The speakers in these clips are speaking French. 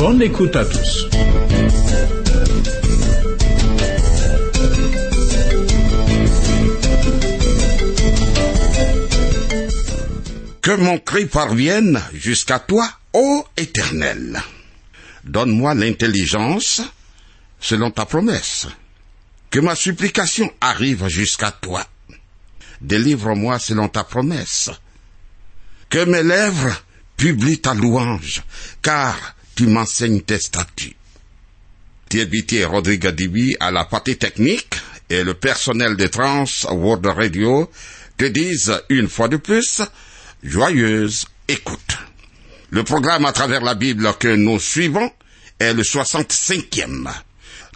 Bonne écoute à tous. Que mon cri parvienne jusqu'à toi, ô Éternel. Donne-moi l'intelligence selon ta promesse. Que ma supplication arrive jusqu'à toi. Délivre-moi selon ta promesse. Que mes lèvres publient ta louange, car tu m'enseignes tes statuts. Thierry Rodrigue Dibi à la partie technique et le personnel de Trans World Radio te disent une fois de plus joyeuse écoute. Le programme à travers la Bible que nous suivons est le 65e.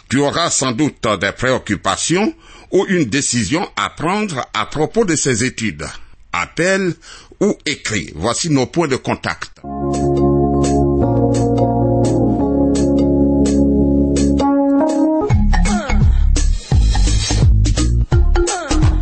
Tu auras sans doute des préoccupations ou une décision à prendre à propos de ces études. Appelle ou écris. Voici nos points de contact.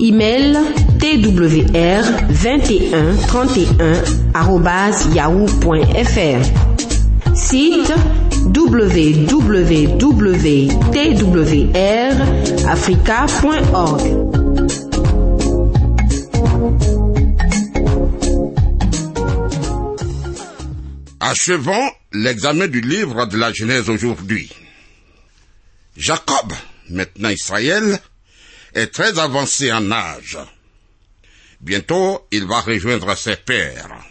Email twr 21 31 yahoo.fr. Site www.twrafrica.org. Achevons l'examen du livre de la Genèse aujourd'hui. Jacob, maintenant Israël, est très avancé en âge. Bientôt, il va rejoindre ses pères.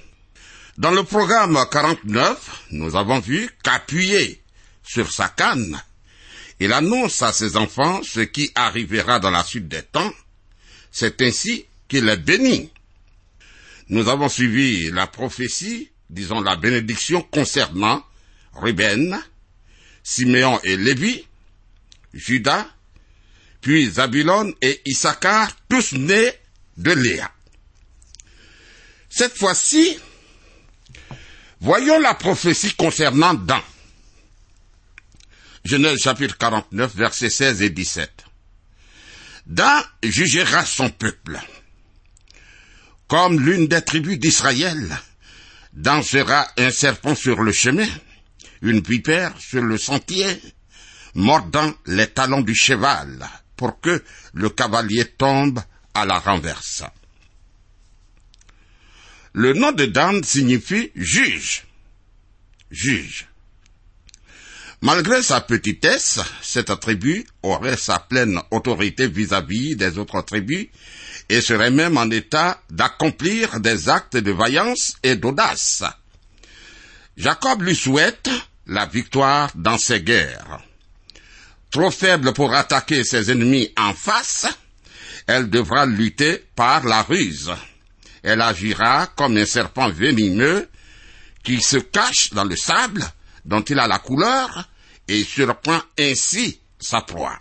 Dans le programme 49, nous avons vu qu'appuyé sur sa canne, il annonce à ses enfants ce qui arrivera dans la suite des temps. C'est ainsi qu'il est béni. Nous avons suivi la prophétie, disons la bénédiction concernant Ruben, Siméon et Lévi, Judas, puis Zabulon et Issachar, tous nés de Léa. Cette fois-ci, voyons la prophétie concernant Dan. Genèse chapitre 49, versets 16 et 17. Dan jugera son peuple. Comme l'une des tribus d'Israël, Dan sera un serpent sur le chemin, une vipère sur le sentier, mordant les talons du cheval, pour que le cavalier tombe à la renverse. Le nom de Dan signifie juge. Juge. Malgré sa petitesse, cette tribu aurait sa pleine autorité vis-à-vis des autres tribus et serait même en état d'accomplir des actes de vaillance et d'audace. Jacob lui souhaite la victoire dans ses guerres. Trop faible pour attaquer ses ennemis en face, elle devra lutter par la ruse. Elle agira comme un serpent venimeux qui se cache dans le sable dont il a la couleur et surprend ainsi sa proie.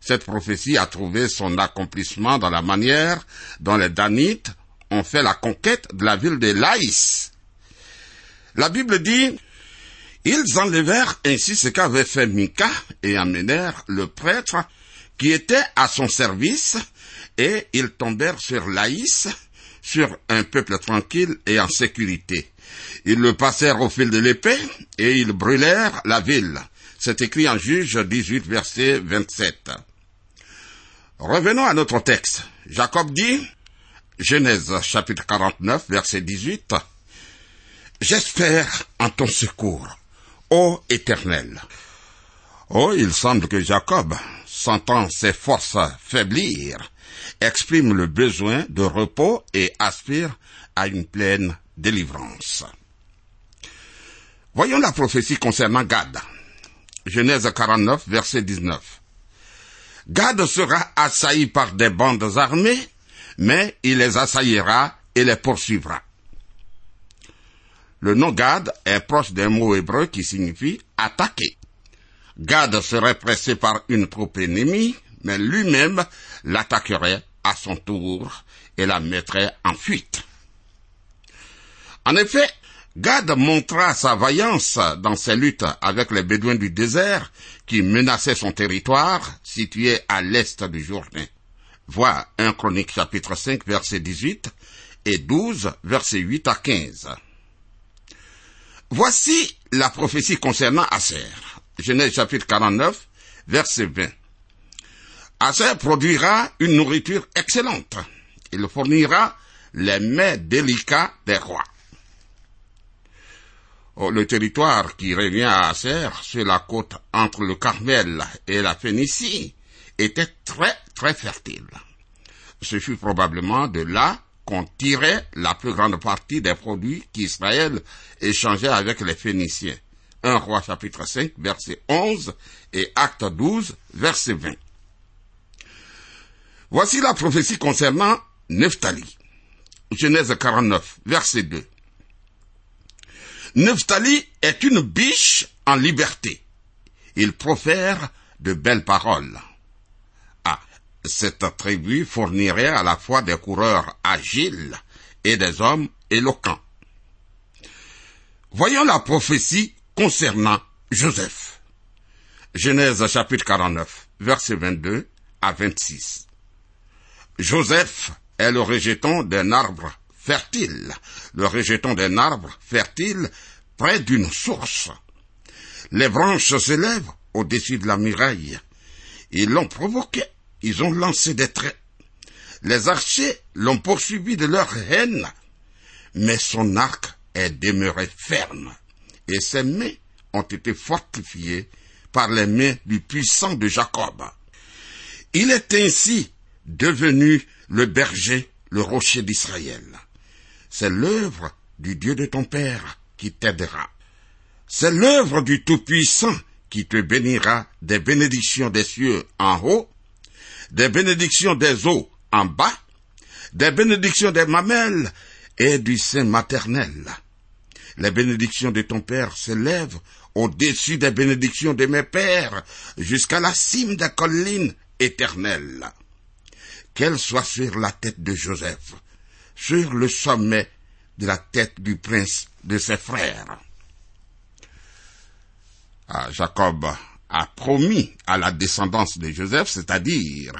Cette prophétie a trouvé son accomplissement dans la manière dont les Danites ont fait la conquête de la ville de Laïs. La Bible dit, ils enlevèrent ainsi ce qu'avait fait Mika et amenèrent le prêtre qui était à son service et ils tombèrent sur Laïs, sur un peuple tranquille et en sécurité. Ils le passèrent au fil de l'épée et ils brûlèrent la ville. C'est écrit en Juge 18 verset 27. Revenons à notre texte. Jacob dit, Genèse chapitre 49 verset 18, J'espère en ton secours, ô Éternel. Oh, il semble que Jacob, sentant ses forces faiblir, exprime le besoin de repos et aspire à une pleine délivrance. Voyons la prophétie concernant Gad. Genèse 49, verset 19. Gad sera assailli par des bandes armées, mais il les assaillira et les poursuivra. Le nom Gad est proche d'un mot hébreu qui signifie attaquer. Gad serait pressé par une troupe ennemie, mais lui-même l'attaquerait à son tour et la mettrait en fuite. En effet, Gad montra sa vaillance dans ses luttes avec les Bédouins du désert qui menaçaient son territoire situé à l'est du Jourdain. Vois 1 Chronique chapitre 5 verset 18 et 12 verset 8 à 15. Voici la prophétie concernant Aser. Genèse chapitre 49 verset 20. Aser produira une nourriture excellente. Il fournira les mets délicats des rois. Oh, le territoire qui revient à Aser, sur la côte entre le Carmel et la Phénicie, était très très fertile. Ce fut probablement de là qu'on tirait la plus grande partie des produits qu'Israël échangeait avec les Phéniciens. 1 roi chapitre 5 verset 11 et acte 12 verset 20. Voici la prophétie concernant Nephtali. Genèse 49 verset 2. Nephtali est une biche en liberté. Il profère de belles paroles. Cette tribu fournirait à la fois des coureurs agiles et des hommes éloquents. Voyons la prophétie concernant Joseph. Genèse chapitre 49, verset 22 à 26. Joseph est le rejeton d'un arbre fertile, le rejeton d'un arbre fertile près d'une source. Les branches s'élèvent au-dessus de la muraille. Ils l'ont provoqué, ils ont lancé des traits. Les archers l'ont poursuivi de leur haine, mais son arc est demeuré ferme, et ses mains ont été fortifiées par les mains du puissant de Jacob. Il est ainsi devenu le berger, le rocher d'Israël. C'est l'œuvre du Dieu de ton Père qui t'aidera. C'est l'œuvre du Tout-Puissant qui te bénira des bénédictions des cieux en haut, des bénédictions des eaux en bas, des bénédictions des mamelles et du sein maternel. Les bénédictions de ton Père s'élèvent au-dessus des bénédictions de mes pères, jusqu'à la cime des collines éternelles. Qu'elles soient sur la tête de Joseph, sur le sommet de la tête du prince de ses frères. Ah, Jacob a promis à la descendance de Joseph, c'est-à-dire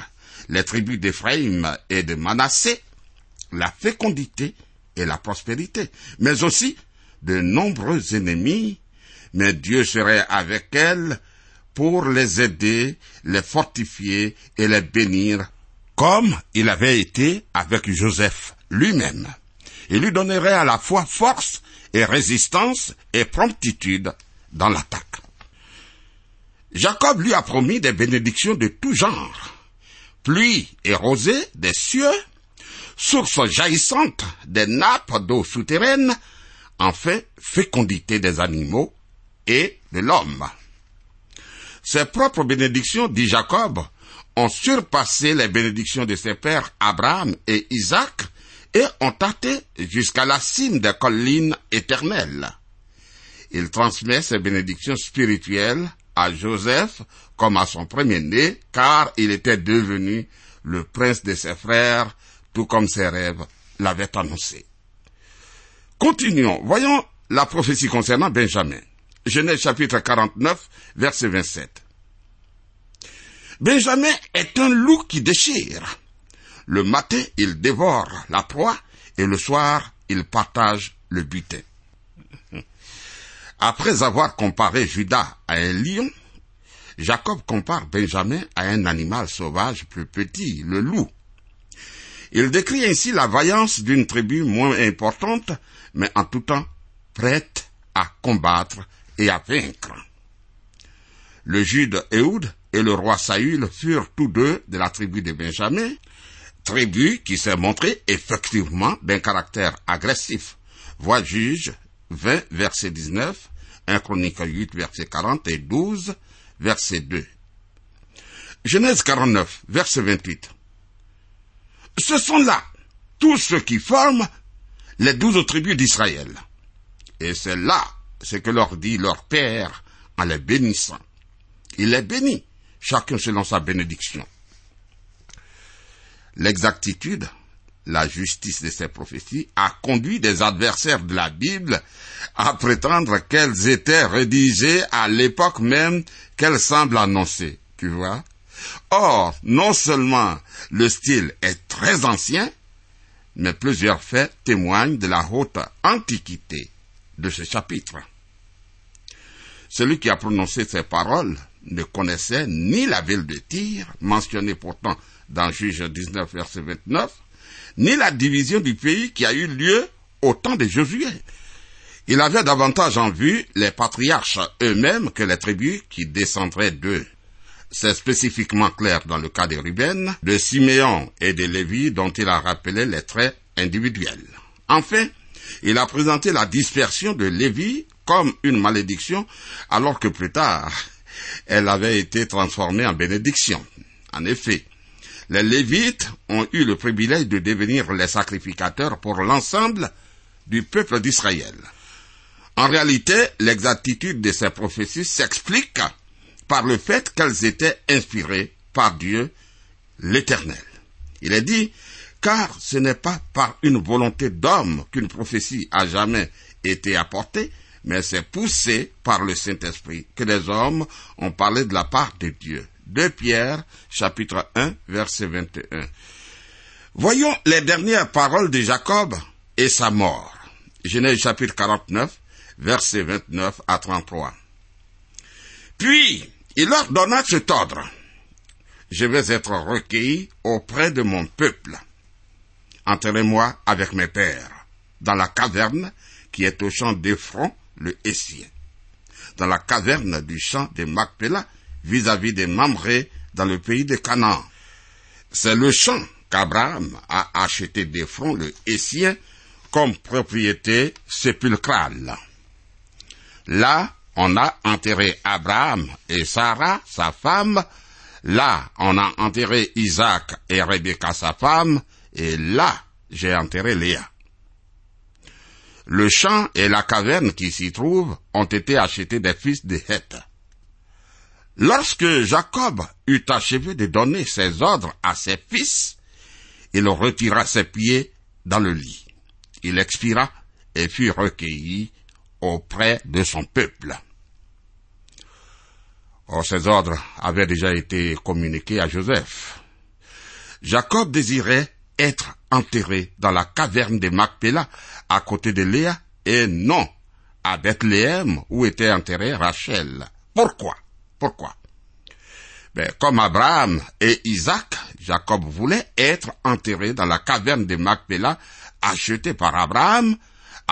les tribus d'Éphraïm et de Manassé, la fécondité et la prospérité, mais aussi de nombreux ennemis, mais Dieu serait avec elles pour les aider, les fortifier et les bénir, comme il avait été avec Joseph lui-même. Il lui donnerait à la fois force et résistance et promptitude dans l'attaque. Jacob lui a promis des bénédictions de tout genre, pluie et rosée des cieux, sources jaillissantes des nappes d'eau souterraines, enfin fécondité des animaux et de l'homme. Ses propres bénédictions, dit Jacob, ont surpassé les bénédictions de ses pères Abraham et Isaac et ont tâté jusqu'à la cime des collines éternelles. Il transmet ses bénédictions spirituelles à Joseph comme à son premier-né, car il était devenu le prince de ses frères, tout comme ses rêves l'avaient annoncé. Continuons. Voyons la prophétie concernant Benjamin. Genèse chapitre 49, verset 27. Benjamin est un loup qui déchire. Le matin, il dévore la proie et le soir, il partage le butin. Après avoir comparé Judas à un lion, Jacob compare Benjamin à un animal sauvage plus petit, le loup. Il décrit ainsi la vaillance d'une tribu moins importante, mais en tout temps prête à combattre et à vaincre. Le jude Ehud et le roi Saül furent tous deux de la tribu de Benjamin, tribu qui s'est montrée effectivement d'un caractère agressif. Vois Juge 20, verset 19, 1 Chronique 8, verset 40 et 12, verset 2. Genèse 49, verset 28. Ce sont là tous ceux qui forment les douze tribus d'Israël. Et c'est là ce que leur dit leur Père en les bénissant. Il les bénit, chacun selon sa bénédiction. L'exactitude, la justice de ces prophéties a conduit des adversaires de la Bible à prétendre qu'elles étaient rédigées à l'époque même qu'elles semblent annoncer. Tu vois? Or, non seulement le style est très ancien, mais plusieurs faits témoignent de la haute antiquité de ce chapitre. Celui qui a prononcé ces paroles ne connaissait ni la ville de Tyr, mentionnée pourtant dans Juge 19, verset 29, ni la division du pays qui a eu lieu au temps de Josué. Il avait davantage en vue les patriarches eux-mêmes que les tribus qui descendraient d'eux. C'est spécifiquement clair dans le cas de Ruben, de Siméon et de Lévi dont il a rappelé les traits individuels. Enfin, il a présenté la dispersion de Lévi comme une malédiction alors que plus tard, elle avait été transformée en bénédiction. En effet, les Lévites ont eu le privilège de devenir les sacrificateurs pour l'ensemble du peuple d'Israël. En réalité, l'exactitude de ces prophéties s'explique par le fait qu'elles étaient inspirées par Dieu l'Éternel. Il est dit, car ce n'est pas par une volonté d'homme qu'une prophétie a jamais été apportée, mais c'est poussé par le Saint-Esprit que les hommes ont parlé de la part de Dieu. 2 Pierre, chapitre 1, verset 21. Voyons les dernières paroles de Jacob et sa mort. Genèse chapitre 49, verset 29 à 33. Puis, il leur donna cet ordre. Je vais être recueilli auprès de mon peuple. Enterrez-moi avec mes pères, dans la caverne qui est au champ d'Ephron, le Hessien, dans la caverne du champ de Macpéla, vis-à-vis des Mamré, dans le pays de Canaan. C'est le champ qu'Abraham a acheté d'Ephron, le Hessien, comme propriété sépulcrale. Là, on a enterré Abraham et Sarah, sa femme. Là, on a enterré Isaac et Rebecca, sa femme. Et là, j'ai enterré Léa. Le champ et la caverne qui s'y trouvent ont été achetés des fils de Heth. Lorsque Jacob eut achevé de donner ses ordres à ses fils, il retira ses pieds dans le lit. Il expira et fut recueilli auprès de son peuple. Or, ces ordres avaient déjà été communiqués à Joseph. Jacob désirait être enterré dans la caverne de Macpéla, à côté de Léa, et non à Bethléem, où était enterrée Rachel. Pourquoi? Pourquoi? Ben, Comme Abraham et Isaac, Jacob voulait être enterré dans la caverne de Macpéla, achetée par Abraham,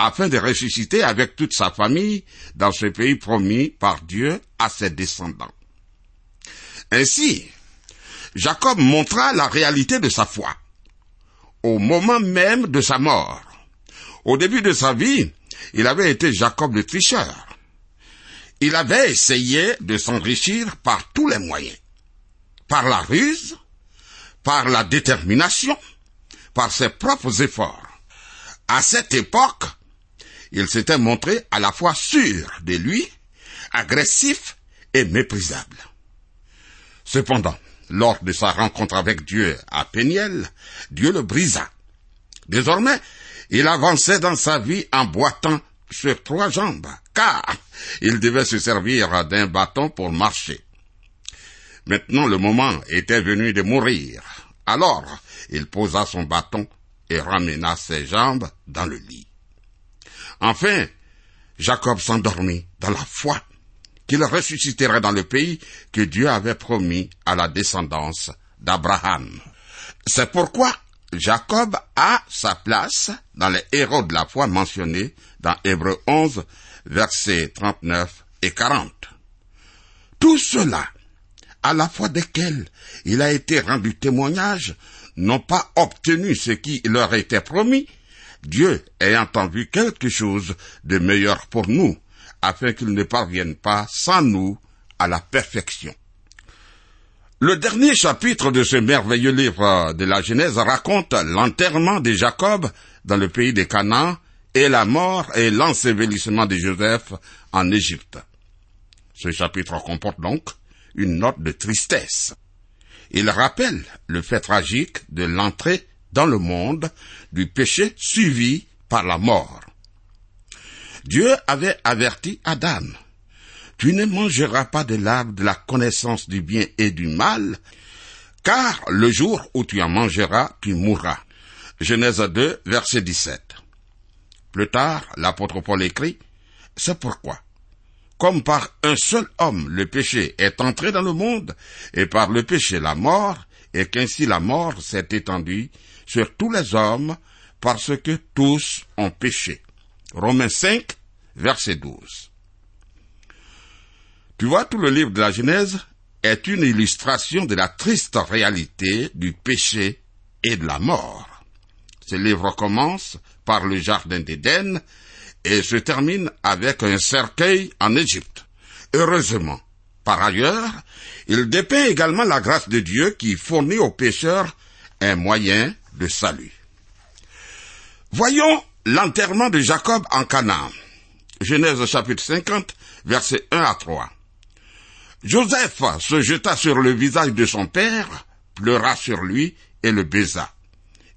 afin de ressusciter avec toute sa famille dans ce pays promis par Dieu à ses descendants. Ainsi, Jacob montra la réalité de sa foi au moment même de sa mort. Au début de sa vie, il avait été Jacob le tricheur. Il avait essayé de s'enrichir par tous les moyens. Par la ruse, par la détermination, par ses propres efforts. À cette époque, il s'était montré à la fois sûr de lui, agressif et méprisable. Cependant, lors de sa rencontre avec Dieu à Péniel, Dieu le brisa. Désormais, il avançait dans sa vie en boitant sur trois jambes, car il devait se servir d'un bâton pour marcher. Maintenant le moment était venu de mourir. Alors il posa son bâton et ramena ses jambes dans le lit. Enfin, Jacob s'endormit dans la foi qu'il ressusciterait dans le pays que Dieu avait promis à la descendance d'Abraham. C'est pourquoi Jacob a sa place dans les héros de la foi mentionnés dans Hébreu 11, versets 39 et quarante. Tout cela, à la fois desquels il a été rendu témoignage, n'ont pas obtenu ce qui leur était promis, Dieu ayant en vue quelque chose de meilleur pour nous, afin qu'ils ne parviennent pas sans nous à la perfection. Le dernier chapitre de ce merveilleux livre de la Genèse raconte l'enterrement de Jacob dans le pays des Canaan et la mort et l'ensevelissement de Joseph en Égypte. Ce chapitre comporte donc une note de tristesse. Il rappelle le fait tragique de l'entrée dans le monde du péché suivi par la mort. Dieu avait averti Adam. Tu ne mangeras pas de l'arbre de la connaissance du bien et du mal, car le jour où tu en mangeras, tu mourras. Genèse 2, verset 17. Plus tard, l'apôtre Paul écrit, C'est pourquoi, comme par un seul homme le péché est entré dans le monde, et par le péché la mort, et qu'ainsi la mort s'est étendue sur tous les hommes, parce que tous ont péché. Romains 5, verset 12. Tu vois, tout le livre de la Genèse est une illustration de la triste réalité du péché et de la mort. Ce livre commence par le jardin d'Éden et se termine avec un cercueil en Égypte. Heureusement. Par ailleurs, il dépeint également la grâce de Dieu qui fournit aux pécheurs un moyen salut. Voyons l'enterrement de Jacob en Canaan. Genèse chapitre 50, versets 1 à 3. Joseph se jeta sur le visage de son père, pleura sur lui et le baisa.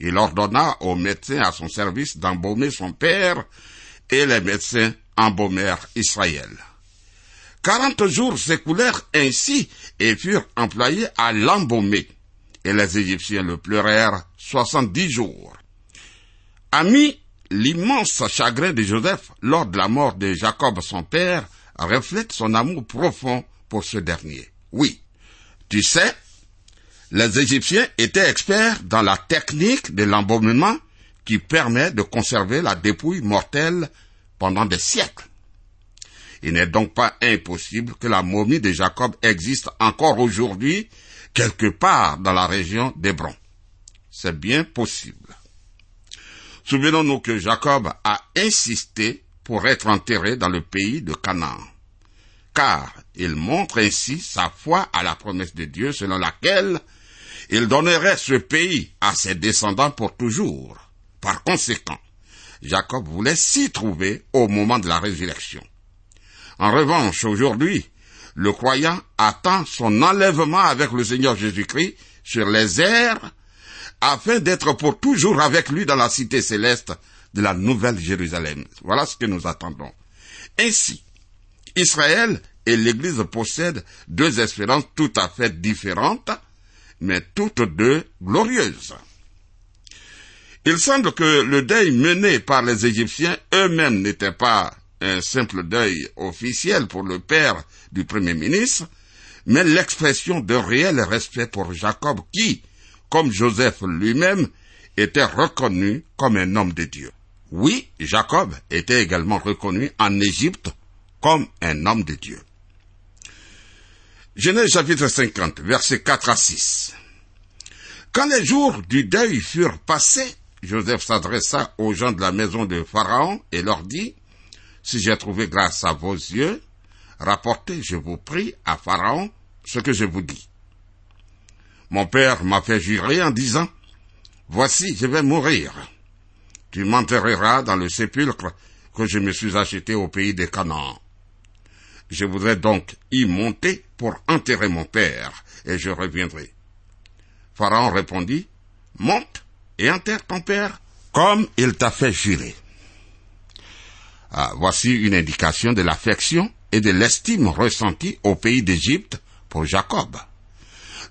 Il ordonna aux médecins à son service d'embaumer son père, et les médecins embaumèrent Israël. Quarante jours s'écoulèrent ainsi et furent employés à l'embaumer, et les Égyptiens le pleurèrent soixante-dix jours. Ami, l'immense chagrin de Joseph lors de la mort de Jacob son père reflète son amour profond pour ce dernier. Oui, tu sais, les Égyptiens étaient experts dans la technique de l'embaumement qui permet de conserver la dépouille mortelle pendant des siècles. Il n'est donc pas impossible que la momie de Jacob existe encore aujourd'hui quelque part dans la région d'Hébron. C'est bien possible. Souvenons-nous que Jacob a insisté pour être enterré dans le pays de Canaan. Car il montre ainsi sa foi à la promesse de Dieu selon laquelle il donnerait ce pays à ses descendants pour toujours. Par conséquent, Jacob voulait s'y trouver au moment de la résurrection. En revanche, aujourd'hui, le croyant attend son enlèvement avec le Seigneur Jésus-Christ sur les airs afin d'être pour toujours avec lui dans la cité céleste de la Nouvelle Jérusalem. Voilà ce que nous attendons. Ainsi, Israël et l'Église possèdent deux espérances tout à fait différentes, mais toutes deux glorieuses. Il semble que le deuil mené par les Égyptiens eux-mêmes n'était pas un simple deuil officiel pour le père du Premier ministre, mais l'expression de réel respect pour Jacob qui, comme Joseph lui-même, était reconnu comme un homme de Dieu. Oui, Jacob était également reconnu en Égypte comme un homme de Dieu. Genèse chapitre 50, versets 4 à 6. Quand les jours du deuil furent passés, Joseph s'adressa aux gens de la maison de Pharaon et leur dit, Si j'ai trouvé grâce à vos yeux, rapportez, je vous prie, à Pharaon ce que je vous dis. Mon père m'a fait jurer en disant, Voici, je vais mourir. Tu m'enterreras dans le sépulcre que je me suis acheté au pays des Canaan. Je voudrais donc y monter pour enterrer mon père, et je reviendrai. Pharaon répondit, Monte et enterre ton père, comme il t'a fait jurer. Ah, voici une indication de l'affection et de l'estime ressentie au pays d'Égypte pour Jacob.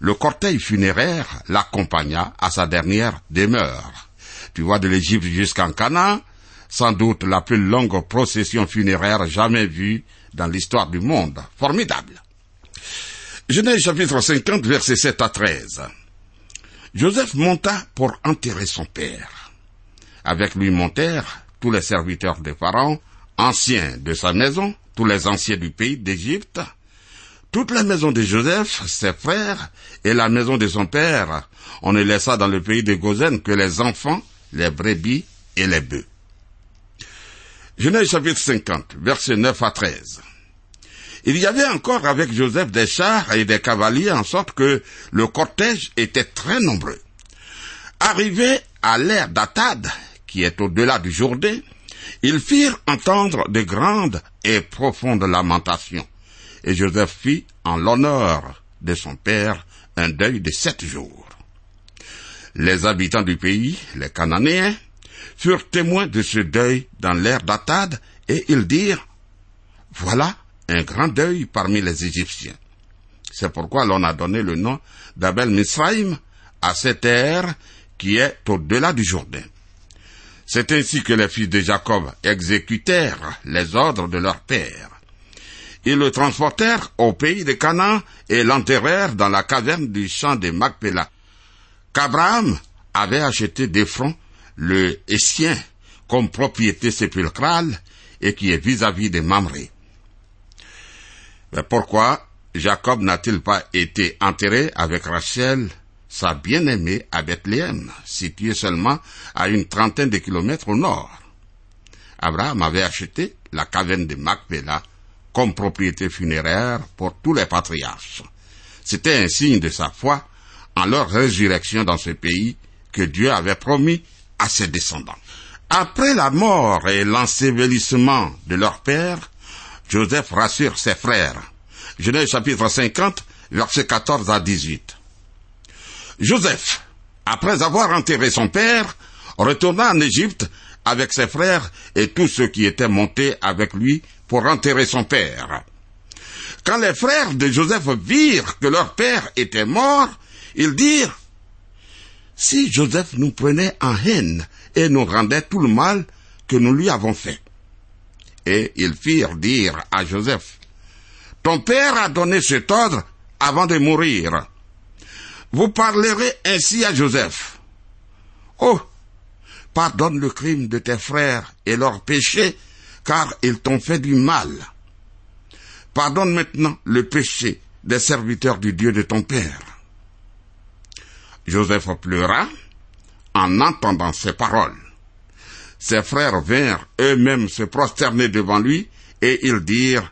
Le cortège funéraire l'accompagna à sa dernière demeure. Tu vois de l'Égypte jusqu'en Canaan, sans doute la plus longue procession funéraire jamais vue dans l'histoire du monde. Formidable. Genèse chapitre 50, versets 7 à 13. Joseph monta pour enterrer son père. Avec lui montèrent tous les serviteurs de Pharaon, anciens de sa maison, tous les anciens du pays d'Égypte, toute la maison de Joseph, ses frères, et la maison de son père, on ne laissa dans le pays de Gozen que les enfants, les brebis et les bœufs. Genèse chapitre 50, versets 9 à 13. Il y avait encore avec Joseph des chars et des cavaliers en sorte que le cortège était très nombreux. Arrivé à l'ère d'Atad, qui est au-delà du Jourdain, ils firent entendre de grandes et profondes lamentations. Et Joseph fit, en l'honneur de son père, un deuil de sept jours. Les habitants du pays, les Cananéens, furent témoins de ce deuil dans l'ère d'Atad, et ils dirent, Voilà un grand deuil parmi les Égyptiens. C'est pourquoi l'on a donné le nom d'Abel Misraïm à cette ère qui est au-delà du Jourdain. C'est ainsi que les fils de Jacob exécutèrent les ordres de leur père. Ils le transportèrent au pays de Canaan et l'enterrèrent dans la caverne du champ de Macpéla, qu'Abraham avait acheté d'Ephron le Essien comme propriété sépulcrale et qui est vis-à-vis de Mamré. Mais pourquoi Jacob n'a-t-il pas été enterré avec Rachel, sa bien-aimée, à Bethléem, située seulement à une trentaine de kilomètres au nord Abraham avait acheté la caverne de Macpéla comme propriété funéraire pour tous les patriarches. C'était un signe de sa foi en leur résurrection dans ce pays que Dieu avait promis à ses descendants. Après la mort et l'ensevelissement de leur père, Joseph rassure ses frères. Genèse chapitre 50, versets 14 à 18. Joseph, après avoir enterré son père, retourna en Égypte avec ses frères et tous ceux qui étaient montés avec lui pour enterrer son père. Quand les frères de Joseph virent que leur père était mort, ils dirent, Si Joseph nous prenait en haine et nous rendait tout le mal que nous lui avons fait. Et ils firent dire à Joseph, Ton père a donné cet ordre avant de mourir. Vous parlerez ainsi à Joseph. Oh, pardonne le crime de tes frères et leurs péchés, car ils t'ont fait du mal. Pardonne maintenant le péché des serviteurs du Dieu de ton Père. Joseph pleura en entendant ces paroles. Ses frères vinrent eux-mêmes se prosterner devant lui et ils dirent,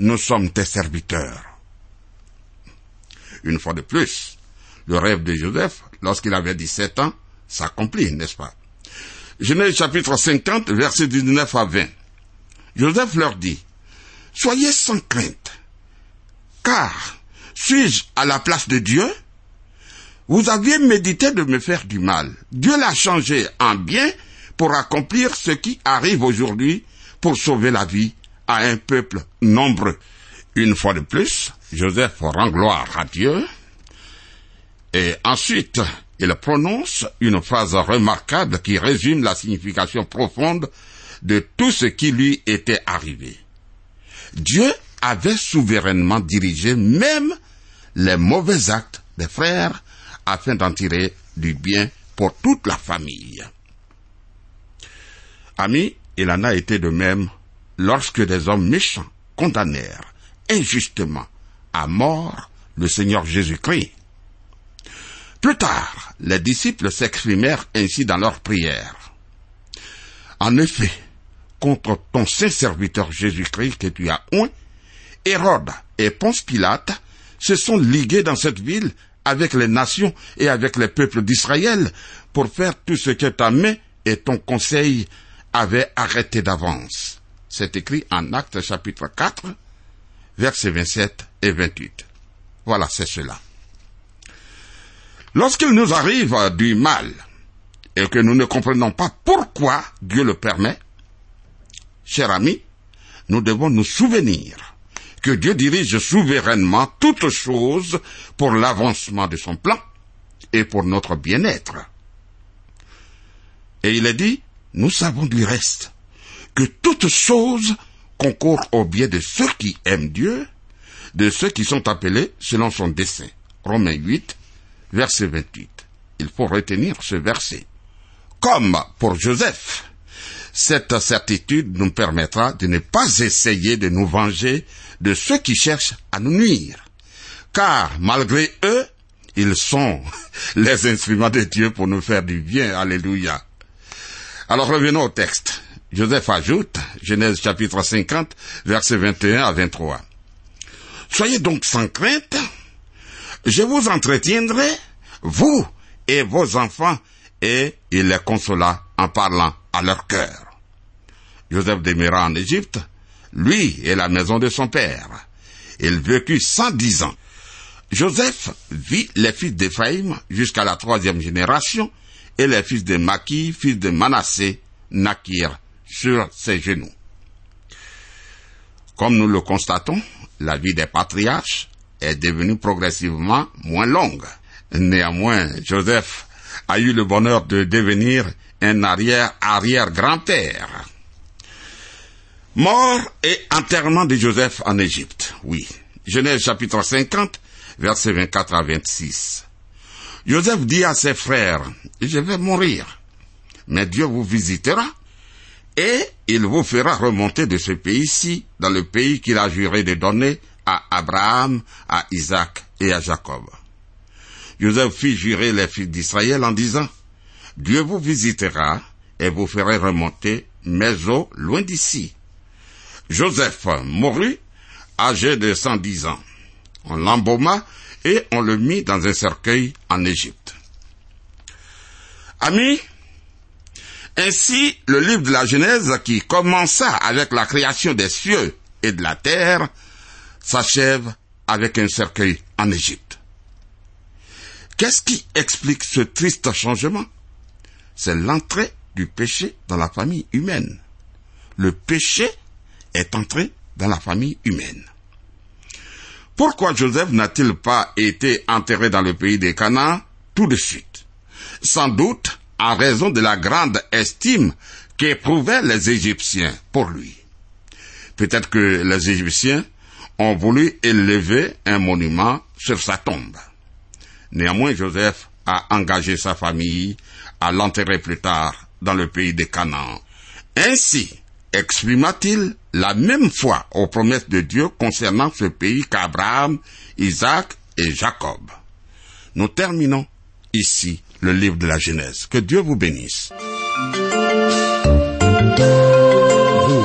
Nous sommes tes serviteurs. Une fois de plus, le rêve de Joseph, lorsqu'il avait 17 ans, s'accomplit, n'est-ce pas? Genèse chapitre 50, versets 19 à 20. Joseph leur dit, Soyez sans crainte, car suis-je à la place de Dieu? Vous aviez médité de me faire du mal. Dieu l'a changé en bien pour accomplir ce qui arrive aujourd'hui pour sauver la vie à un peuple nombreux. Une fois de plus, Joseph rend gloire à Dieu et ensuite il prononce une phrase remarquable qui résume la signification profonde de tout ce qui lui était arrivé. Dieu avait souverainement dirigé même les mauvais actes des frères afin d'en tirer du bien pour toute la famille. Ami, il en a été de même lorsque des hommes méchants condamnèrent injustement à mort le Seigneur Jésus-Christ. Plus tard, les disciples s'exprimèrent ainsi dans leur prière. En effet, contre ton saint serviteur Jésus-Christ que tu as oint, Hérode et Ponce Pilate se sont ligués dans cette ville avec les nations et avec les peuples d'Israël pour faire tout ce que ta main et ton conseil avaient arrêté d'avance. C'est écrit en Actes chapitre 4, versets 27 et 28. Voilà, c'est cela. Lorsqu'il nous arrive du mal et que nous ne comprenons pas pourquoi Dieu le permet, chers amis, nous devons nous souvenir que Dieu dirige souverainement toutes choses pour l'avancement de son plan et pour notre bien-être. Et il est dit, nous savons du reste que toutes choses concourent au bien de ceux qui aiment Dieu, de ceux qui sont appelés selon son dessein. Romains 8, verset 28. Il faut retenir ce verset. Comme pour Joseph, Cette certitude nous permettra de ne pas essayer de nous venger de ceux qui cherchent à nous nuire. Car malgré eux, ils sont les instruments de Dieu pour nous faire du bien. Alléluia. Alors revenons au texte. Joseph ajoute, Genèse chapitre 50, versets 21 à 23. Soyez donc sans crainte, je vous entretiendrai, vous et vos enfants, et il les consola en parlant à leur cœur. Joseph demeura en Égypte, lui et la maison de son père. Il vécut cent dix ans. Joseph vit les fils d'Éphraïm jusqu'à la troisième génération, et les fils de Maki, fils de Manassé, naquirent sur ses genoux. Comme nous le constatons, la vie des patriarches est devenue progressivement moins longue. Néanmoins, Joseph a eu le bonheur de devenir un arrière-arrière-grand-père. Mort et enterrement de Joseph en Égypte. Oui. Genèse chapitre 50, versets 24 à 26. Joseph dit à ses frères, je vais mourir, mais Dieu vous visitera et il vous fera remonter de ce pays-ci dans le pays qu'il a juré de donner à Abraham, à Isaac et à Jacob. Joseph fit jurer les fils d'Israël en disant, Dieu vous visitera et vous fera remonter mes eaux loin d'ici. Joseph mourut âgé de cent dix ans. On l'embauma et on le mit dans un cercueil en Égypte. Amis, ainsi le livre de la Genèse qui commença avec la création des cieux et de la terre s'achève avec un cercueil en Égypte. Qu'est-ce qui explique ce triste changement? C'est l'entrée du péché dans la famille humaine. Le péché est entré dans la famille humaine. Pourquoi Joseph n'a-t-il pas été enterré dans le pays des Canaan? Tout de suite Sans doute en raison de la grande estime qu'éprouvaient les Égyptiens pour lui. Peut-être que les Égyptiens ont voulu élever un monument sur sa tombe. Néanmoins, Joseph a engagé sa famille à l'enterrer plus tard dans le pays des Canaan. Ainsi, exprima-t-il la même foi aux promesses de Dieu concernant ce pays qu'Abraham, Isaac et Jacob. Nous terminons ici le livre de la Genèse. Que Dieu vous bénisse.